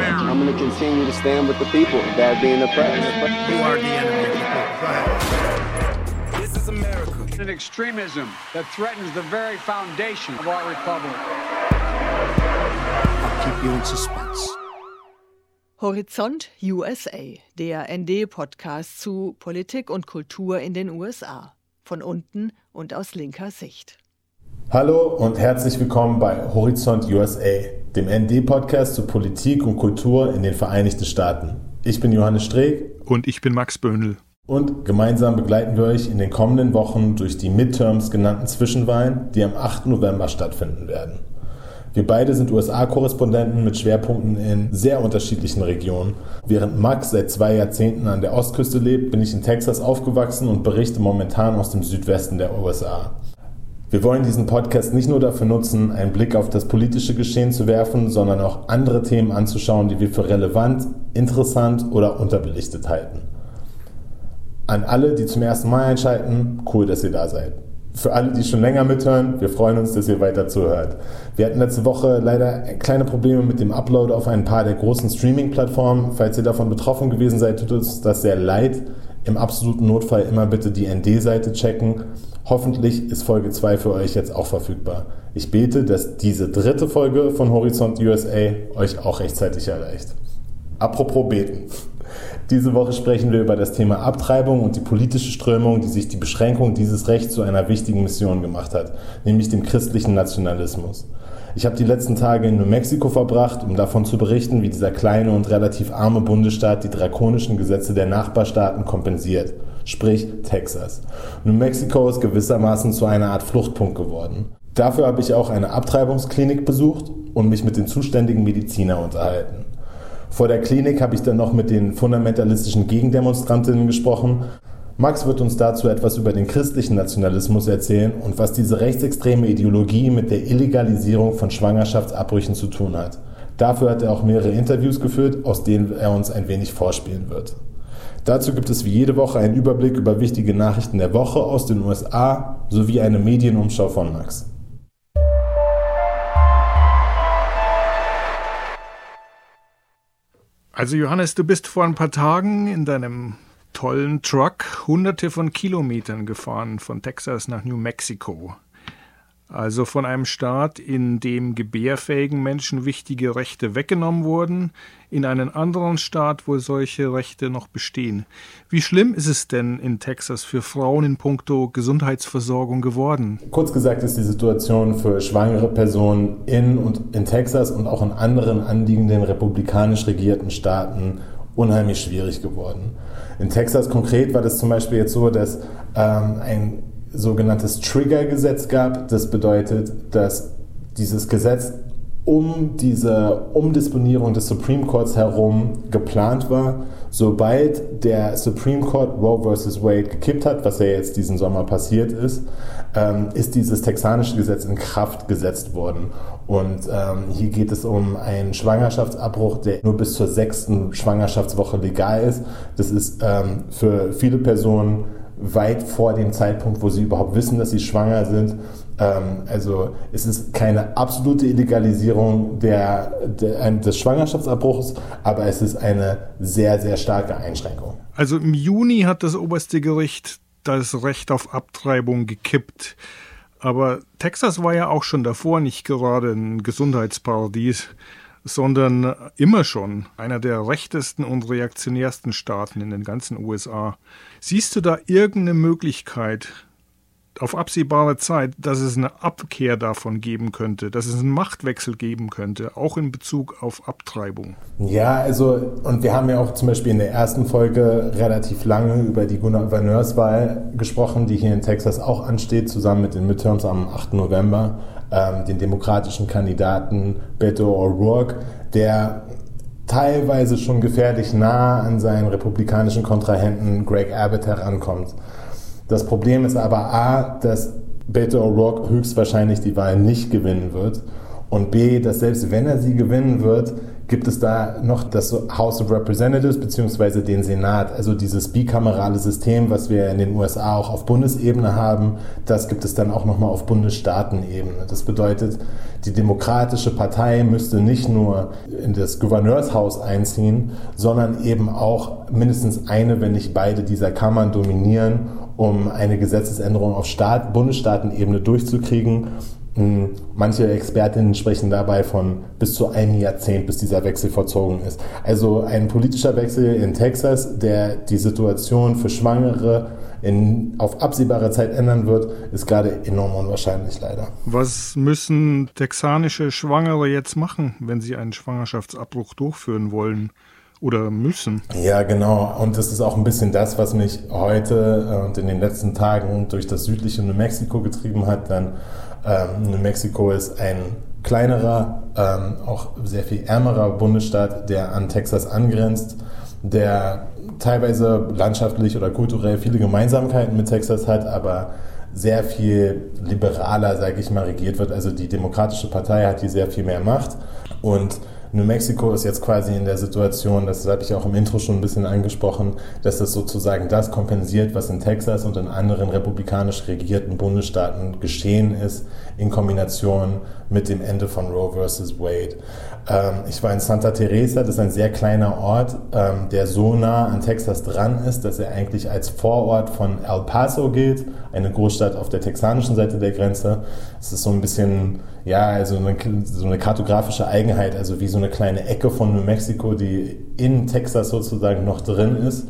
I'm going to continue to stand with the people that are being oppressed. You are the enemy. This is America. An extremism that threatens the very foundation of our republic. I'll keep you in suspense. Horizont USA, der ND-Podcast zu Politik und Kultur in den USA. Von unten und aus linker Sicht. Hallo und herzlich willkommen bei Horizont USA, dem ND-Podcast zu Politik und Kultur in den Vereinigten Staaten. Ich bin Johannes Streeck. Und ich bin Max Böhnl. Und gemeinsam begleiten wir euch in den kommenden Wochen durch die Midterms genannten Zwischenwahlen, die am 8. November stattfinden werden. Wir beide sind USA-Korrespondenten mit Schwerpunkten in sehr unterschiedlichen Regionen. Während Max seit zwei Jahrzehnten an der Ostküste lebt, bin ich in Texas aufgewachsen und berichte momentan aus dem Südwesten der USA. Wir wollen diesen Podcast nicht nur dafür nutzen, einen Blick auf das politische Geschehen zu werfen, sondern auch andere Themen anzuschauen, die wir für relevant, interessant oder unterbelichtet halten. An alle, die zum ersten Mal einschalten, cool, dass ihr da seid. Für alle, die schon länger mithören, wir freuen uns, dass ihr weiter zuhört. Wir hatten letzte Woche leider kleine Probleme mit dem Upload auf ein paar der großen Streaming-Plattformen. Falls ihr davon betroffen gewesen seid, tut uns das sehr leid. Im absoluten Notfall immer bitte die ND-Seite checken. Hoffentlich ist Folge 2 für euch jetzt auch verfügbar. Ich bete, dass diese dritte Folge von Horizont USA euch auch rechtzeitig erreicht. Apropos beten. Diese Woche sprechen wir über das Thema Abtreibung und die politische Strömung, die sich die Beschränkung dieses Rechts zu einer wichtigen Mission gemacht hat, nämlich dem christlichen Nationalismus. Ich habe die letzten Tage in New Mexico verbracht, um davon zu berichten, wie dieser kleine und relativ arme Bundesstaat die drakonischen Gesetze der Nachbarstaaten kompensiert sprich Texas. New Mexico ist gewissermaßen zu einer Art Fluchtpunkt geworden. Dafür habe ich auch eine Abtreibungsklinik besucht und mich mit den zuständigen Mediziner unterhalten. Vor der Klinik habe ich dann noch mit den fundamentalistischen Gegendemonstrantinnen gesprochen. Max wird uns dazu etwas über den christlichen Nationalismus erzählen und was diese rechtsextreme Ideologie mit der Illegalisierung von Schwangerschaftsabbrüchen zu tun hat. Dafür hat er auch mehrere Interviews geführt, aus denen er uns ein wenig vorspielen wird. Dazu gibt es wie jede Woche einen Überblick über wichtige Nachrichten der Woche aus den USA sowie eine Medienumschau von Max. Also Johannes, du bist vor ein paar Tagen in deinem tollen Truck hunderte von Kilometern gefahren von Texas nach New Mexico. Also von einem Staat, in dem gebärfähigen Menschen wichtige Rechte weggenommen wurden, in einen anderen Staat, wo solche Rechte noch bestehen. Wie schlimm ist es denn in Texas für Frauen in puncto Gesundheitsversorgung geworden? Kurz gesagt ist die Situation für schwangere Personen in und in Texas und auch in anderen anliegenden republikanisch regierten Staaten unheimlich schwierig geworden. In Texas konkret war das zum Beispiel jetzt so, dass ähm, ein sogenanntes Trigger-Gesetz gab. Das bedeutet, dass dieses Gesetz um diese Umdisponierung des Supreme Courts herum geplant war. Sobald der Supreme Court Roe vs. Wade gekippt hat, was ja jetzt diesen Sommer passiert ist, ähm, ist dieses texanische Gesetz in Kraft gesetzt worden. Und ähm, hier geht es um einen Schwangerschaftsabbruch, der nur bis zur sechsten Schwangerschaftswoche legal ist. Das ist ähm, für viele Personen weit vor dem Zeitpunkt, wo sie überhaupt wissen, dass sie schwanger sind. Ähm, also es ist keine absolute Illegalisierung der, der, des Schwangerschaftsabbruchs, aber es ist eine sehr, sehr starke Einschränkung. Also im Juni hat das oberste Gericht das Recht auf Abtreibung gekippt. Aber Texas war ja auch schon davor nicht gerade ein Gesundheitsparadies sondern immer schon einer der rechtesten und reaktionärsten Staaten in den ganzen USA. Siehst du da irgendeine Möglichkeit auf absehbare Zeit, dass es eine Abkehr davon geben könnte, dass es einen Machtwechsel geben könnte, auch in Bezug auf Abtreibung? Ja, also, und wir haben ja auch zum Beispiel in der ersten Folge relativ lange über die Gouverneurswahl gesprochen, die hier in Texas auch ansteht, zusammen mit den Midterms am 8. November ähm, den demokratischen Kandidaten Beto O'Rourke, der teilweise schon gefährlich nah an seinen republikanischen Kontrahenten Greg Abbott herankommt. Das Problem ist aber A, dass Beto O'Rourke höchstwahrscheinlich die Wahl nicht gewinnen wird und B, dass selbst wenn er sie gewinnen wird, gibt es da noch das House of Representatives beziehungsweise den Senat, also dieses bikamerale System, was wir in den USA auch auf Bundesebene haben, das gibt es dann auch nochmal auf Bundesstaatenebene. Das bedeutet, die Demokratische Partei müsste nicht nur in das Gouverneurshaus einziehen, sondern eben auch mindestens eine, wenn nicht beide dieser Kammern dominieren, um eine Gesetzesänderung auf Staat, Bundesstaatenebene durchzukriegen manche Expertinnen sprechen dabei von bis zu einem Jahrzehnt, bis dieser Wechsel vollzogen ist. Also ein politischer Wechsel in Texas, der die Situation für Schwangere in, auf absehbare Zeit ändern wird, ist gerade enorm unwahrscheinlich leider. Was müssen texanische Schwangere jetzt machen, wenn sie einen Schwangerschaftsabbruch durchführen wollen? oder müssen. Ja, genau. Und das ist auch ein bisschen das, was mich heute und in den letzten Tagen durch das südliche New Mexico getrieben hat. Dann ähm, New Mexico ist ein kleinerer, ähm, auch sehr viel ärmerer Bundesstaat, der an Texas angrenzt, der teilweise landschaftlich oder kulturell viele Gemeinsamkeiten mit Texas hat, aber sehr viel liberaler, sage ich mal, regiert wird. Also die Demokratische Partei hat hier sehr viel mehr Macht und New Mexico ist jetzt quasi in der Situation, das habe ich auch im Intro schon ein bisschen angesprochen, dass das sozusagen das kompensiert, was in Texas und in anderen republikanisch regierten Bundesstaaten geschehen ist, in Kombination mit dem Ende von Roe versus Wade. Ähm, ich war in Santa Teresa, das ist ein sehr kleiner Ort, ähm, der so nah an Texas dran ist, dass er eigentlich als Vorort von El Paso gilt, eine Großstadt auf der texanischen Seite der Grenze. Es ist so ein bisschen, ja, also eine, so eine kartografische Eigenheit, also wie so eine kleine Ecke von New Mexico, die in Texas sozusagen noch drin ist.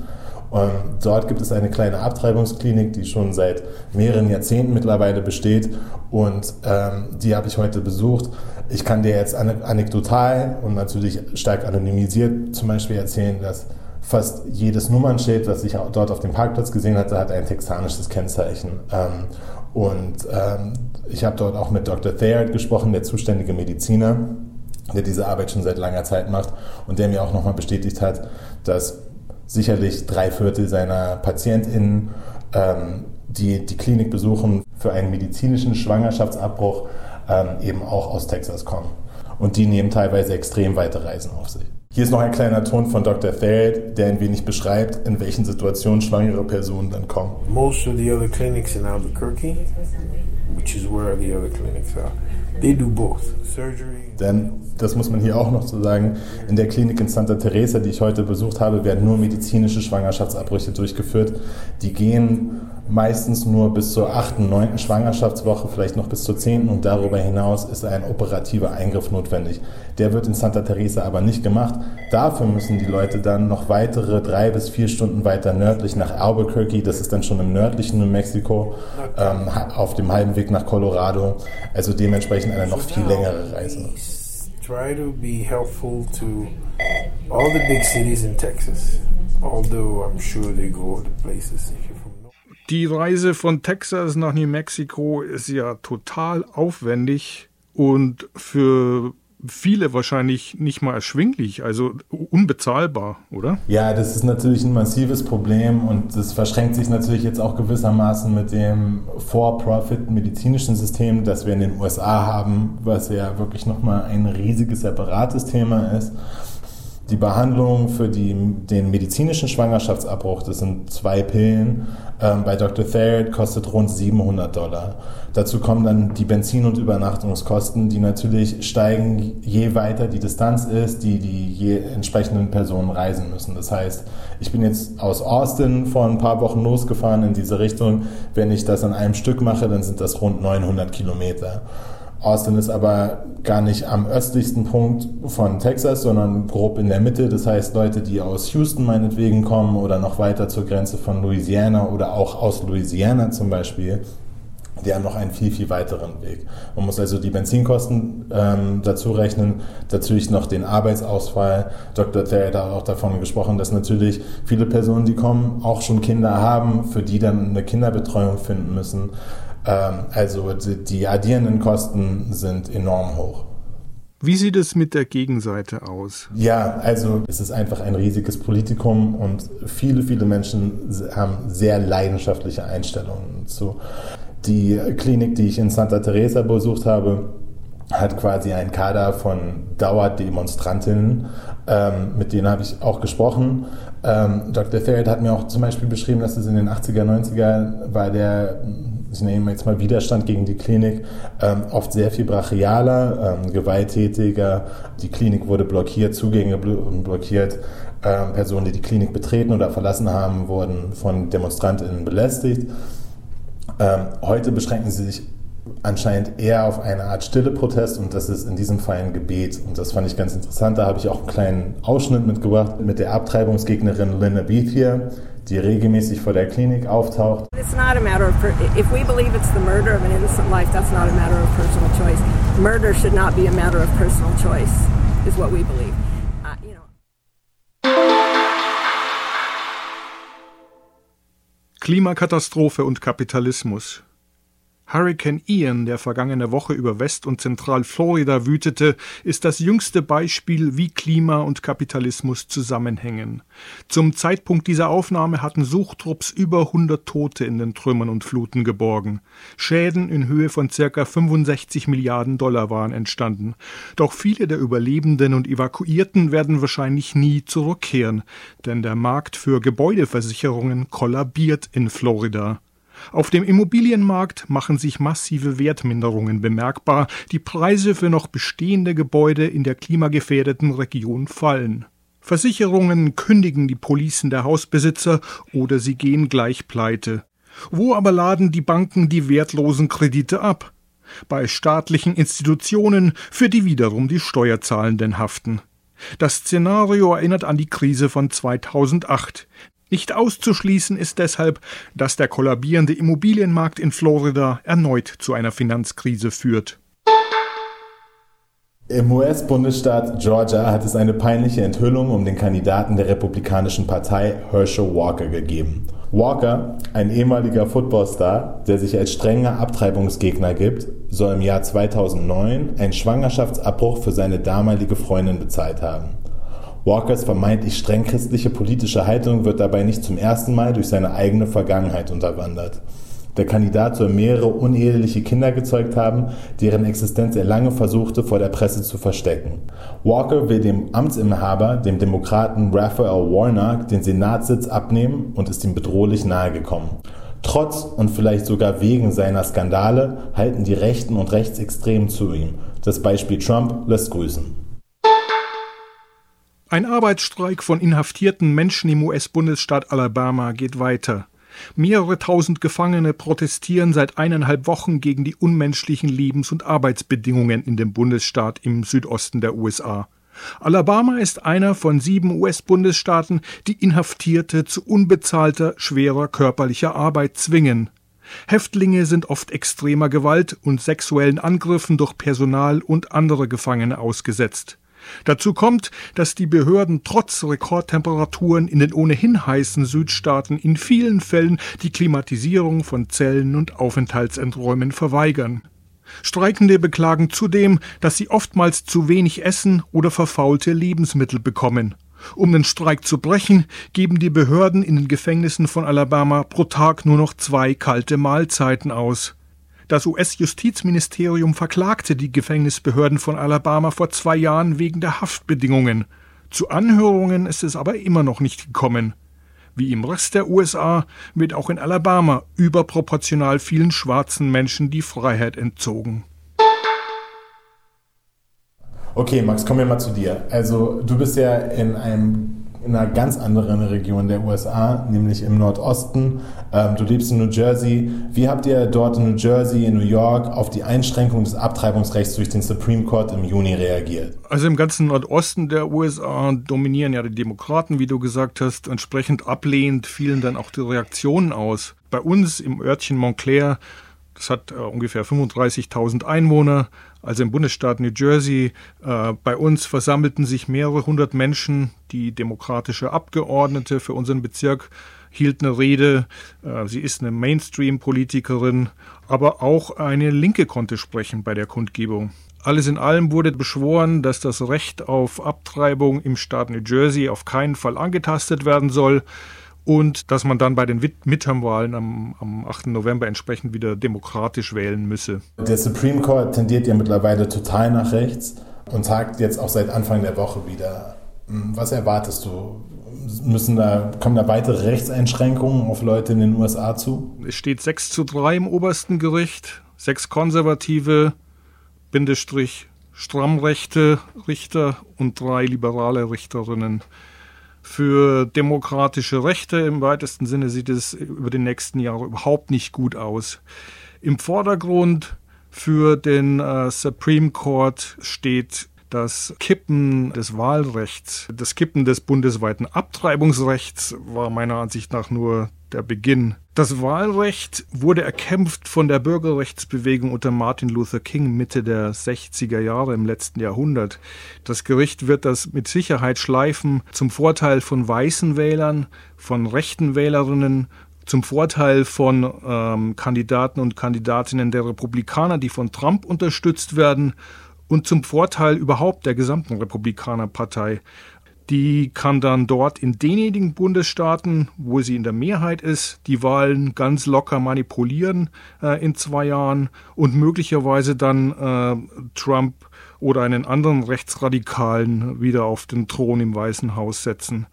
Und dort gibt es eine kleine Abtreibungsklinik, die schon seit mehreren Jahrzehnten mittlerweile besteht. Und ähm, die habe ich heute besucht. Ich kann dir jetzt anekdotal und natürlich stark anonymisiert zum Beispiel erzählen, dass fast jedes Nummernschild, das ich dort auf dem Parkplatz gesehen hatte, hat ein texanisches Kennzeichen. Ähm, und ähm, ich habe dort auch mit Dr. Thayer gesprochen, der zuständige Mediziner, der diese Arbeit schon seit langer Zeit macht und der mir auch nochmal bestätigt hat, dass sicherlich drei Viertel seiner PatientInnen, ähm, die die Klinik besuchen, für einen medizinischen Schwangerschaftsabbruch ähm, eben auch aus Texas kommen. Und die nehmen teilweise extrem weite Reisen auf sich. Hier ist noch ein kleiner Ton von Dr. Thayer, der ein wenig beschreibt, in welchen Situationen schwangere Personen dann kommen. Most of the other clinics in Albuquerque, which is where the other clinics are, they do both surgery. Denn das muss man hier auch noch so sagen, in der Klinik in Santa Teresa, die ich heute besucht habe, werden nur medizinische Schwangerschaftsabbrüche durchgeführt. Die gehen meistens nur bis zur achten, neunten Schwangerschaftswoche, vielleicht noch bis zur zehnten und darüber hinaus ist ein operativer Eingriff notwendig. Der wird in Santa Teresa aber nicht gemacht. Dafür müssen die Leute dann noch weitere drei bis vier Stunden weiter nördlich nach Albuquerque, das ist dann schon im nördlichen New Mexico, ähm, auf dem halben Weg nach Colorado. Also dementsprechend eine noch viel längere Reise. Try to be helpful to all the big cities in Texas, although I'm sure they go to places if from die Reise von Texas nach New Mexico ist ja total aufwendig und für viele wahrscheinlich nicht mal erschwinglich, also unbezahlbar, oder? Ja, das ist natürlich ein massives Problem und das verschränkt sich natürlich jetzt auch gewissermaßen mit dem For-Profit-medizinischen System, das wir in den USA haben, was ja wirklich nochmal ein riesiges separates Thema ist. Die Behandlung für die, den medizinischen Schwangerschaftsabbruch, das sind zwei Pillen, ähm, bei Dr. Thayer kostet rund 700 Dollar. Dazu kommen dann die Benzin- und Übernachtungskosten, die natürlich steigen, je weiter die Distanz ist, die die je entsprechenden Personen reisen müssen. Das heißt, ich bin jetzt aus Austin vor ein paar Wochen losgefahren in diese Richtung. Wenn ich das an einem Stück mache, dann sind das rund 900 Kilometer. Austin ist aber gar nicht am östlichsten Punkt von Texas, sondern grob in der Mitte. Das heißt, Leute, die aus Houston meinetwegen kommen oder noch weiter zur Grenze von Louisiana oder auch aus Louisiana zum Beispiel, die haben noch einen viel, viel weiteren Weg. Man muss also die Benzinkosten ähm, dazu rechnen, natürlich noch den Arbeitsausfall. Dr. Thayer hat auch davon gesprochen, dass natürlich viele Personen, die kommen, auch schon Kinder haben, für die dann eine Kinderbetreuung finden müssen. Ähm, also die addierenden Kosten sind enorm hoch. Wie sieht es mit der Gegenseite aus? Ja, also es ist einfach ein riesiges Politikum und viele, viele Menschen haben sehr leidenschaftliche Einstellungen zu. Die Klinik, die ich in Santa Teresa besucht habe, hat quasi einen Kader von Dauerdemonstrantinnen, ähm, mit denen habe ich auch gesprochen. Ähm, Dr. Therriot hat mir auch zum Beispiel beschrieben, dass es in den 80er, 90er war der, ich nehme jetzt mal Widerstand gegen die Klinik, ähm, oft sehr viel brachialer, ähm, gewalttätiger. Die Klinik wurde blockiert, Zugänge blockiert. Ähm, Personen, die die Klinik betreten oder verlassen haben, wurden von DemonstrantInnen belästigt. Ähm, heute beschränken sie sich anscheinend eher auf eine Art stille Protest und das ist in diesem Fall ein Gebet. Und das fand ich ganz interessant. Da habe ich auch einen kleinen Ausschnitt mitgebracht mit der Abtreibungsgegnerin Linda Beathier, die regelmäßig vor der Klinik auftaucht. It's not a matter of if we believe it's the murder of an innocent life, that's not a matter of personal choice. Murder should not be a matter of personal choice, is what we believe. Uh, you know. Klimakatastrophe und Kapitalismus. Hurricane Ian, der vergangene Woche über West- und Zentralflorida wütete, ist das jüngste Beispiel, wie Klima und Kapitalismus zusammenhängen. Zum Zeitpunkt dieser Aufnahme hatten Suchtrupps über 100 Tote in den Trümmern und Fluten geborgen. Schäden in Höhe von circa 65 Milliarden Dollar waren entstanden. Doch viele der Überlebenden und Evakuierten werden wahrscheinlich nie zurückkehren, denn der Markt für Gebäudeversicherungen kollabiert in Florida. Auf dem Immobilienmarkt machen sich massive Wertminderungen bemerkbar, die Preise für noch bestehende Gebäude in der klimagefährdeten Region fallen. Versicherungen kündigen die Policen der Hausbesitzer oder sie gehen gleich pleite. Wo aber laden die Banken die wertlosen Kredite ab? Bei staatlichen Institutionen, für die wiederum die Steuerzahlenden haften. Das Szenario erinnert an die Krise von 2008. Nicht auszuschließen ist deshalb, dass der kollabierende Immobilienmarkt in Florida erneut zu einer Finanzkrise führt. Im US-Bundesstaat Georgia hat es eine peinliche Enthüllung um den Kandidaten der Republikanischen Partei Herschel Walker gegeben. Walker, ein ehemaliger Footballstar, der sich als strenger Abtreibungsgegner gibt, soll im Jahr 2009 einen Schwangerschaftsabbruch für seine damalige Freundin bezahlt haben. Walkers vermeintlich streng christliche politische Haltung wird dabei nicht zum ersten Mal durch seine eigene Vergangenheit unterwandert. Der Kandidat soll mehrere uneheliche Kinder gezeugt haben, deren Existenz er lange versuchte vor der Presse zu verstecken. Walker will dem Amtsinhaber, dem Demokraten Raphael Warnock, den Senatssitz abnehmen und ist ihm bedrohlich nahegekommen. Trotz und vielleicht sogar wegen seiner Skandale halten die Rechten und Rechtsextremen zu ihm. Das Beispiel Trump lässt grüßen. Ein Arbeitsstreik von inhaftierten Menschen im US-Bundesstaat Alabama geht weiter. Mehrere tausend Gefangene protestieren seit eineinhalb Wochen gegen die unmenschlichen Lebens- und Arbeitsbedingungen in dem Bundesstaat im Südosten der USA. Alabama ist einer von sieben US-Bundesstaaten, die Inhaftierte zu unbezahlter, schwerer körperlicher Arbeit zwingen. Häftlinge sind oft extremer Gewalt und sexuellen Angriffen durch Personal und andere Gefangene ausgesetzt. Dazu kommt, dass die Behörden trotz Rekordtemperaturen in den ohnehin heißen Südstaaten in vielen Fällen die Klimatisierung von Zellen und Aufenthaltsenträumen verweigern. Streikende beklagen zudem, dass sie oftmals zu wenig Essen oder verfaulte Lebensmittel bekommen. Um den Streik zu brechen, geben die Behörden in den Gefängnissen von Alabama pro Tag nur noch zwei kalte Mahlzeiten aus. Das US-Justizministerium verklagte die Gefängnisbehörden von Alabama vor zwei Jahren wegen der Haftbedingungen. Zu Anhörungen ist es aber immer noch nicht gekommen. Wie im Rest der USA wird auch in Alabama überproportional vielen schwarzen Menschen die Freiheit entzogen. Okay, Max, kommen wir mal zu dir. Also, du bist ja in einem in einer ganz anderen Region der USA, nämlich im Nordosten. Ähm, du lebst in New Jersey. Wie habt ihr dort in New Jersey, in New York auf die Einschränkung des Abtreibungsrechts durch den Supreme Court im Juni reagiert? Also im ganzen Nordosten der USA dominieren ja die Demokraten, wie du gesagt hast. Entsprechend ablehnend fielen dann auch die Reaktionen aus. Bei uns im Örtchen Montclair das hat äh, ungefähr 35.000 Einwohner. Also im Bundesstaat New Jersey. Äh, bei uns versammelten sich mehrere hundert Menschen. Die demokratische Abgeordnete für unseren Bezirk hielt eine Rede. Äh, sie ist eine Mainstream-Politikerin, aber auch eine Linke konnte sprechen bei der Kundgebung. Alles in allem wurde beschworen, dass das Recht auf Abtreibung im Staat New Jersey auf keinen Fall angetastet werden soll. Und dass man dann bei den Midterm-Wahlen am, am 8. November entsprechend wieder demokratisch wählen müsse. Der Supreme Court tendiert ja mittlerweile total nach rechts und sagt jetzt auch seit Anfang der Woche wieder, hm, was erwartest du? Müssen da, kommen da weitere Rechtseinschränkungen auf Leute in den USA zu? Es steht 6 zu 3 im obersten Gericht, sechs konservative, Bindestrich, strammrechte Richter und drei liberale Richterinnen für demokratische Rechte im weitesten Sinne sieht es über die nächsten Jahre überhaupt nicht gut aus. Im Vordergrund für den äh, Supreme Court steht das Kippen des Wahlrechts, das Kippen des bundesweiten Abtreibungsrechts war meiner Ansicht nach nur der Beginn. Das Wahlrecht wurde erkämpft von der Bürgerrechtsbewegung unter Martin Luther King Mitte der 60er Jahre im letzten Jahrhundert. Das Gericht wird das mit Sicherheit schleifen zum Vorteil von weißen Wählern, von rechten Wählerinnen, zum Vorteil von ähm, Kandidaten und Kandidatinnen der Republikaner, die von Trump unterstützt werden und zum Vorteil überhaupt der gesamten Republikanerpartei. Die kann dann dort in denjenigen Bundesstaaten, wo sie in der Mehrheit ist, die Wahlen ganz locker manipulieren äh, in zwei Jahren und möglicherweise dann äh, Trump oder einen anderen Rechtsradikalen wieder auf den Thron im Weißen Haus setzen.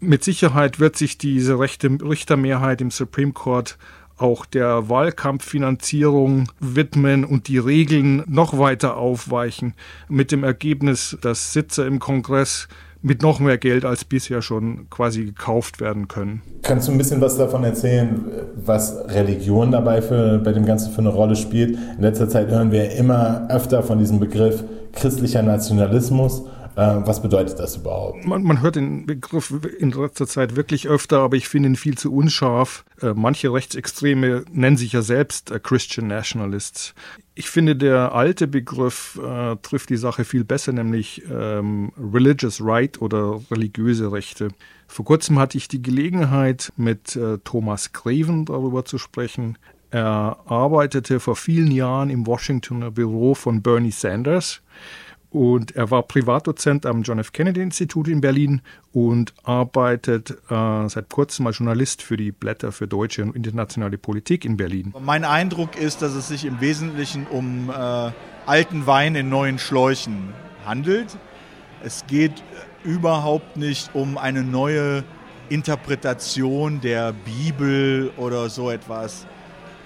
Mit Sicherheit wird sich diese rechte Richtermehrheit im Supreme Court auch der Wahlkampffinanzierung widmen und die Regeln noch weiter aufweichen, mit dem Ergebnis, dass Sitze im Kongress mit noch mehr Geld als bisher schon quasi gekauft werden können. Kannst du ein bisschen was davon erzählen, was Religion dabei für, bei dem Ganzen für eine Rolle spielt? In letzter Zeit hören wir immer öfter von diesem Begriff christlicher Nationalismus was bedeutet das überhaupt? Man, man, hört den Begriff in letzter Zeit wirklich öfter, aber ich finde ihn viel zu unscharf. Äh, manche Rechtsextreme nennen sich ja selbst äh, Christian Nationalists. Ich finde, der alte Begriff äh, trifft die Sache viel besser, nämlich ähm, Religious Right oder religiöse Rechte. Vor kurzem hatte ich die Gelegenheit, mit äh, Thomas Greven darüber zu sprechen. Er arbeitete vor vielen Jahren im Washingtoner Büro von Bernie Sanders und er war Privatdozent am John F. Kennedy Institut in Berlin und arbeitet äh, seit kurzem als Journalist für die Blätter für deutsche und internationale Politik in Berlin. Mein Eindruck ist, dass es sich im Wesentlichen um äh, alten Wein in neuen Schläuchen handelt. Es geht überhaupt nicht um eine neue Interpretation der Bibel oder so etwas.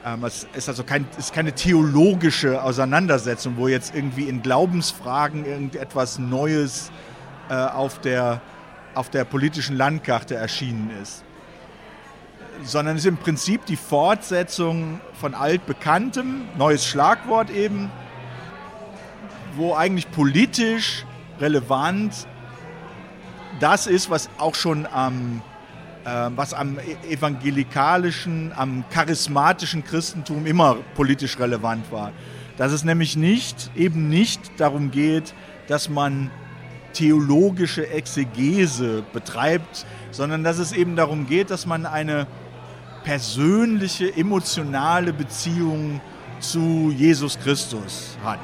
Ähm, es ist also kein, ist keine theologische Auseinandersetzung, wo jetzt irgendwie in Glaubensfragen irgendetwas Neues äh, auf, der, auf der politischen Landkarte erschienen ist. Sondern es ist im Prinzip die Fortsetzung von altbekanntem, neues Schlagwort eben, wo eigentlich politisch relevant das ist, was auch schon am ähm, was am e-, evangelikalischen, am charismatischen Christentum immer politisch relevant war. Dass es nämlich nicht, eben nicht darum geht, dass man theologische Exegese betreibt, sondern dass es eben darum geht, dass man eine persönliche, emotionale Beziehung zu Jesus Christus hat.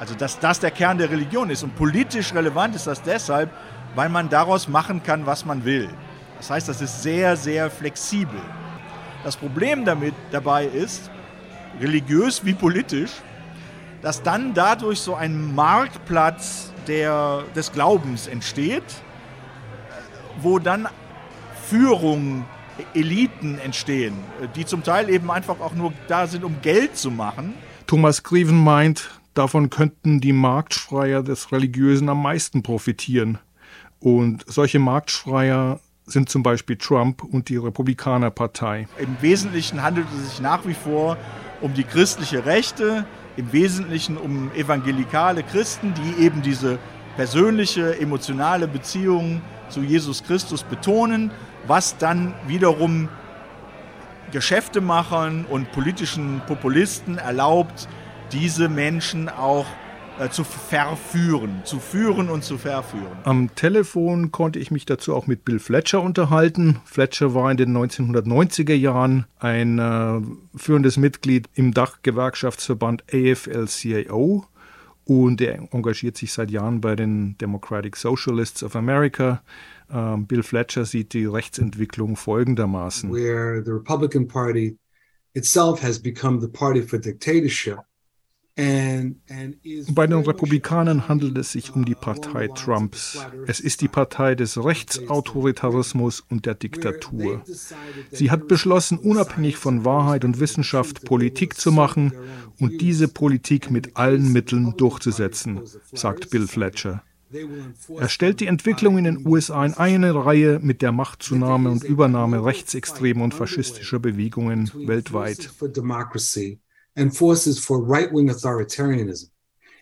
Also dass das der Kern der Religion ist. Und politisch relevant ist das deshalb, weil man daraus machen kann, was man will. Das heißt, das ist sehr, sehr flexibel. Das Problem damit dabei ist, religiös wie politisch, dass dann dadurch so ein Marktplatz der, des Glaubens entsteht, wo dann Führungen, Eliten entstehen, die zum Teil eben einfach auch nur da sind, um Geld zu machen. Thomas Grieven meint, davon könnten die Marktschreier des Religiösen am meisten profitieren. Und solche Marktschreier sind zum Beispiel Trump und die Republikanerpartei. Im Wesentlichen handelt es sich nach wie vor um die christliche Rechte, im Wesentlichen um evangelikale Christen, die eben diese persönliche, emotionale Beziehung zu Jesus Christus betonen, was dann wiederum Geschäftemachern und politischen Populisten erlaubt, diese Menschen auch äh, zu verführen, zu führen und zu verführen. Am Telefon konnte ich mich dazu auch mit Bill Fletcher unterhalten. Fletcher war in den 1990er Jahren ein äh, führendes Mitglied im Dachgewerkschaftsverband AFL-CIO und er engagiert sich seit Jahren bei den Democratic Socialists of America Ähm, Bill Fletcher sieht die Rechtsentwicklung folgendermaßen. Where the Republican Party itself has become the party for dictatorship. Bei den Republikanern handelt es sich um die Partei Trumps. Es ist die Partei des Rechtsautoritarismus und der Diktatur. Sie hat beschlossen, unabhängig von Wahrheit und Wissenschaft Politik zu machen und diese Politik mit allen Mitteln durchzusetzen, sagt Bill Fletcher. Er stellt die Entwicklung in den USA in eine Reihe mit der Machtzunahme und Übernahme rechtsextremer und faschistischer Bewegungen weltweit and forces for right-wing authoritarianism.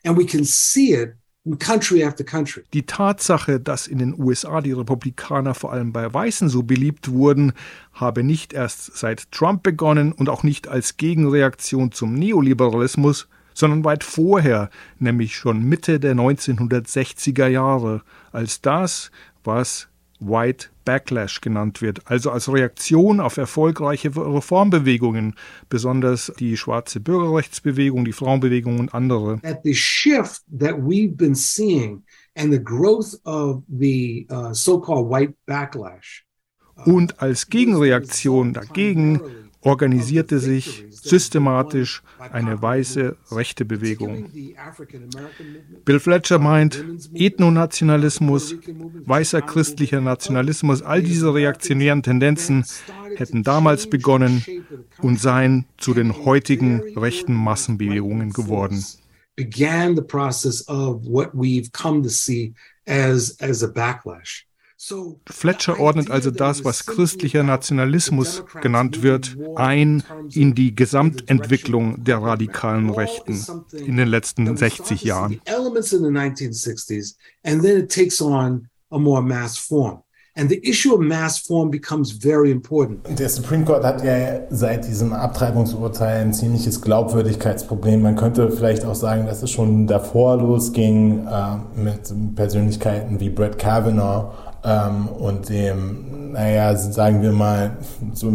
And we can see it country after country. Die Tatsache, dass in den USA die Republikaner vor allem bei Weißen so beliebt wurden, habe nicht erst seit Trump begonnen und auch nicht als Gegenreaktion zum Neoliberalismus, sondern weit vorher, nämlich schon Mitte der 1960er Jahre, als das, was White Backlash genannt wird, also als Reaktion auf erfolgreiche Reformbewegungen, besonders die schwarze Bürgerrechtsbewegung, die Frauenbewegung und andere. At the shift that we've been seeing and the growth of the uh, so-called white backlash. Und als Gegenreaktion dagegen organisierte sich systematisch eine weiße rechte Bewegung. Bill Fletcher meint, Ethnonationalismus, weißer christlicher Nationalismus, all diese reaktionären Tendenzen hätten damals begonnen und seien zu den heutigen rechten Massenbewegungen geworden. began the process of what we've come to see as, as a backlash. Fletcher ordnet also das, was christlicher Nationalismus genannt wird, ein in die Gesamtentwicklung der radikalen Rechten in den letzten 60 Jahren. And the issue of mass form becomes very important. Der Supreme Court hat ja seit diesem Abtreibungsurteil ein ziemliches Glaubwürdigkeitsproblem. Man könnte vielleicht auch sagen, dass es schon davor losging äh, mit Persönlichkeiten wie Brett Kavanaugh ähm, und dem, naja, sagen wir mal, so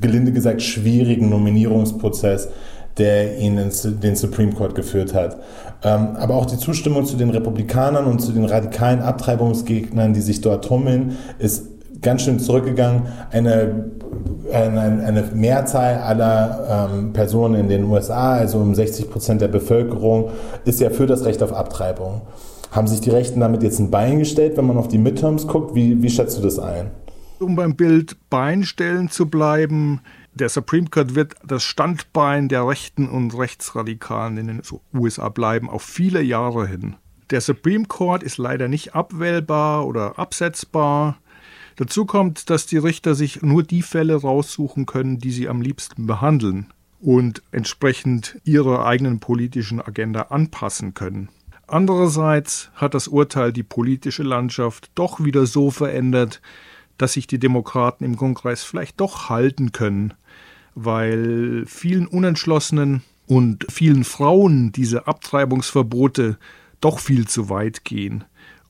gelinde gesagt schwierigen Nominierungsprozess, der ihn in den Supreme Court geführt hat. Ähm, aber auch die Zustimmung zu den Republikanern und zu den radikalen Abtreibungsgegnern, die sich dort tummeln, ist ganz schön zurückgegangen. Eine, eine, eine Mehrzahl aller ähm, Personen in den USA, also um 60 Prozent der Bevölkerung, ist ja für das Recht auf Abtreibung. Haben sich die Rechten damit jetzt ein Bein gestellt, wenn man auf die Midterms guckt? Wie, wie schätzt du das ein? Um beim Bild Beinstellen zu bleiben, der Supreme Court wird das Standbein der Rechten und Rechtsradikalen in den USA bleiben, auf viele Jahre hin. Der Supreme Court ist leider nicht abwählbar oder absetzbar. Dazu kommt, dass die Richter sich nur die Fälle raussuchen können, die sie am liebsten behandeln und entsprechend ihrer eigenen politischen Agenda anpassen können. Andererseits hat das Urteil die politische Landschaft doch wieder so verändert, dass sich die Demokraten im Kongress vielleicht doch halten können, weil vielen Unentschlossenen und vielen Frauen diese Abtreibungsverbote doch viel zu weit gehen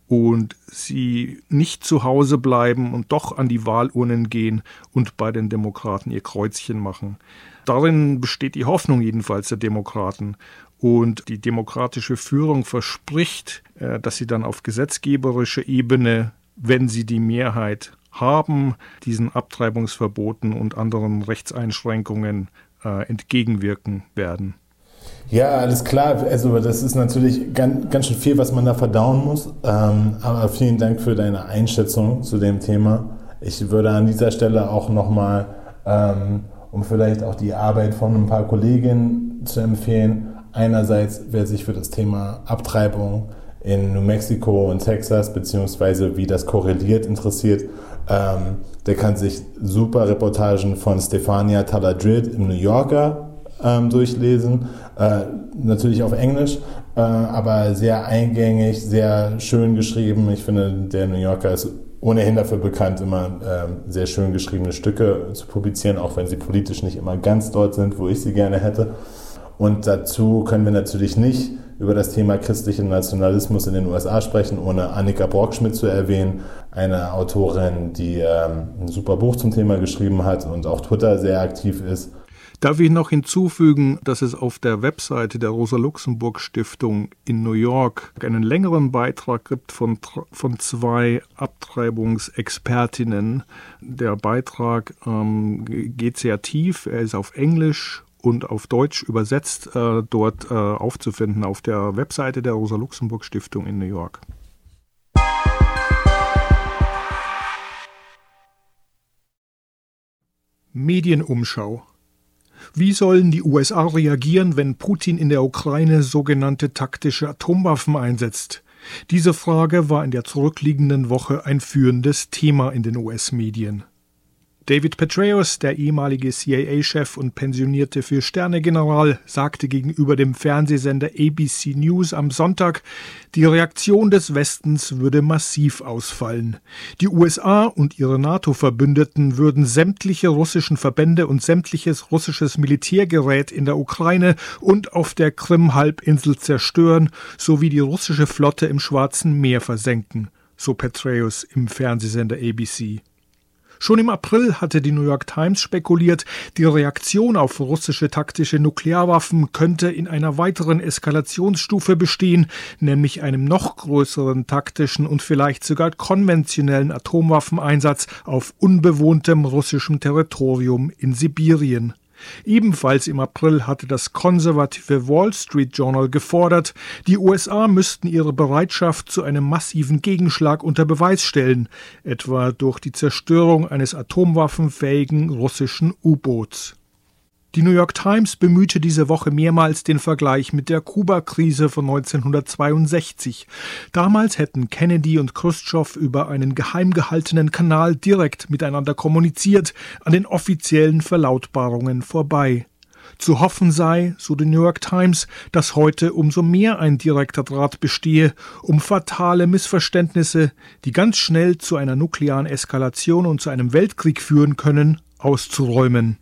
und sie nicht zu Hause bleiben und doch an die Wahlurnen gehen und bei den Demokraten ihr Kreuzchen machen. Darin besteht die Hoffnung jedenfalls der Demokraten. Und die demokratische Führung verspricht, äh, dass sie dann auf gesetzgeberischer Ebene, wenn sie die Mehrheit haben, diesen Abtreibungsverboten und anderen Rechtseinschränkungen äh, entgegenwirken werden. Ja, alles klar. Also das ist natürlich ganz, ganz schön viel, was man da verdauen muss. Ähm, aber vielen Dank für deine Einschätzung zu dem Thema. Ich würde an dieser Stelle auch nochmal, ähm, um vielleicht auch die Arbeit von ein paar Kolleginnen zu empfehlen, einerseits, wer sich für das Thema Abtreibung in New Mexico und Texas, beziehungsweise wie das korreliert, interessiert, ähm, der kann sich super Reportagen von Stefania Taladrid im New Yorker ähm, durchlesen. Äh, natürlich auf Englisch, äh, aber sehr eingängig, sehr schön geschrieben. Ich finde, der New Yorker ist ohnehin dafür bekannt, immer äh, sehr schön geschriebene Stücke zu publizieren, auch wenn sie politisch nicht immer ganz dort sind, wo ich sie gerne hätte. Und dazu können wir natürlich nicht über das Thema christlichen Nationalismus in den USA sprechen, ohne Annika Brockschmidt zu erwähnen, eine Autorin, die ähm, ein super Buch zum Thema geschrieben hat und auch Twitter sehr aktiv ist. Darf ich noch hinzufügen, dass es auf der Webseite der Rosa-Luxemburg-Stiftung in New York einen längeren Beitrag gibt von, von zwei Abtreibungsexpertinnen. Der Beitrag ähm, geht sehr tief, er ist auf Englisch und auf Deutsch übersetzt äh, dort äh, aufzufinden auf der Webseite der Rosa-Luxemburg-Stiftung in New York. Medienumschau. Wie sollen die USA reagieren, wenn Putin in der Ukraine sogenannte taktische Atomwaffen einsetzt? Diese Frage war in der zurückliegenden Woche ein führendes Thema in den US-Medien. David Petraeus, der ehemalige CIA-Chef und pensionierte Vier-Sterne-General, sagte gegenüber dem Fernsehsender ABC News am Sonntag, die Reaktion des Westens würde massiv ausfallen. Die USA und ihre NATO-Verbündeten würden sämtliche russischen Verbände und sämtliches russisches Militärgerät in der Ukraine und auf der Krim-Halbinsel zerstören, sowie die russische Flotte im Schwarzen Meer versenken, so Petraeus im Fernsehsender ABC. Schon im April hatte die New York Times spekuliert, die Reaktion auf russische taktische Nuklearwaffen könnte in einer weiteren Eskalationsstufe bestehen, nämlich einem noch größeren taktischen und vielleicht sogar konventionellen Atomwaffeneinsatz auf unbewohntem russischem Territorium in Sibirien. Ebenfalls im April hatte das konservative Wall Street Journal gefordert, die USA müssten ihre Bereitschaft zu einem massiven Gegenschlag unter Beweis stellen, etwa durch die Zerstörung eines atomwaffenfähigen russischen U-Boots. Die New York Times bemühte diese Woche mehrmals den Vergleich mit der Kuba-Krise von 1962. Damals hätten Kennedy und Khrushchev über einen geheim gehaltenen Kanal direkt miteinander kommuniziert, an den offiziellen Verlautbarungen vorbei. Zu hoffen sei, so die New York Times, dass heute umso mehr ein direkter Draht bestehe, um fatale Missverständnisse, die ganz schnell zu einer nuklearen Eskalation und zu einem Weltkrieg führen können, auszuräumen.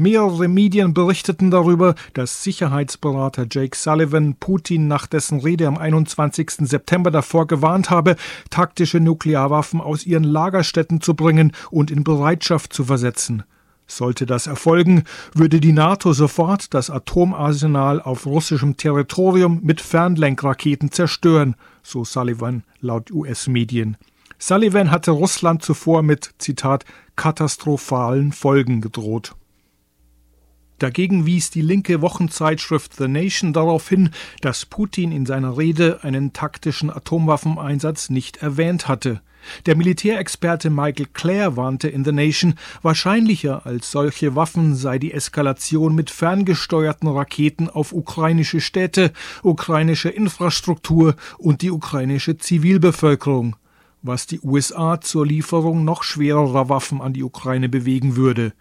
Mehrere Medien berichteten darüber, dass Sicherheitsberater Jake Sullivan Putin nach dessen Rede am 21. September davor gewarnt habe, taktische Nuklearwaffen aus ihren Lagerstätten zu bringen und in Bereitschaft zu versetzen. Sollte das erfolgen, würde die NATO sofort das Atomarsenal auf russischem Territorium mit Fernlenkraketen zerstören, so Sullivan laut US-Medien. Sullivan hatte Russland zuvor mit, Zitat, katastrophalen Folgen gedroht. Dagegen wies die linke Wochenzeitschrift The Nation darauf hin, dass Putin in seiner Rede einen taktischen Atomwaffeneinsatz nicht erwähnt hatte. Der Militärexperte Michael Clare warnte in The Nation, wahrscheinlicher als solche Waffen sei die Eskalation mit ferngesteuerten Raketen auf ukrainische Städte, ukrainische Infrastruktur und die ukrainische Zivilbevölkerung, was die USA zur Lieferung noch schwererer Waffen an die Ukraine bewegen würde.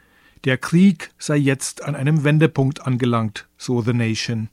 Der Krieg sei jetzt an einem Wendepunkt angelangt, so The Nation.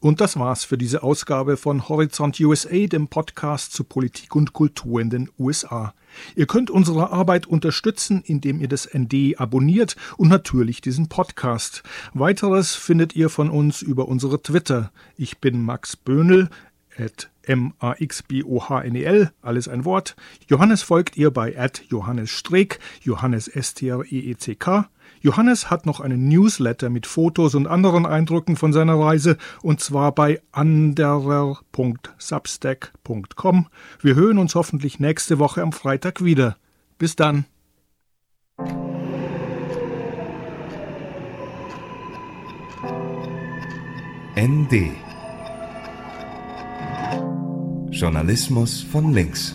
Und das war's für diese Ausgabe von Horizont USA, dem Podcast zu Politik und Kultur in den USA. Ihr könnt unsere Arbeit unterstützen, indem ihr das ND abonniert und natürlich diesen Podcast. Weiteres findet ihr von uns über unsere Twitter. Ich bin Max Böhnel, at M-A-X-B-O-H-N-E-L, alles ein Wort. Johannes folgt ihr bei at Johannes Streeck, Johannes S-T-R-E-E-C-K. Johannes hat noch einen Newsletter mit Fotos und anderen Eindrücken von seiner Reise und zwar bei anderer.substack.com. Wir hören uns hoffentlich nächste Woche am Freitag wieder. Bis dann. ND Journalismus von links.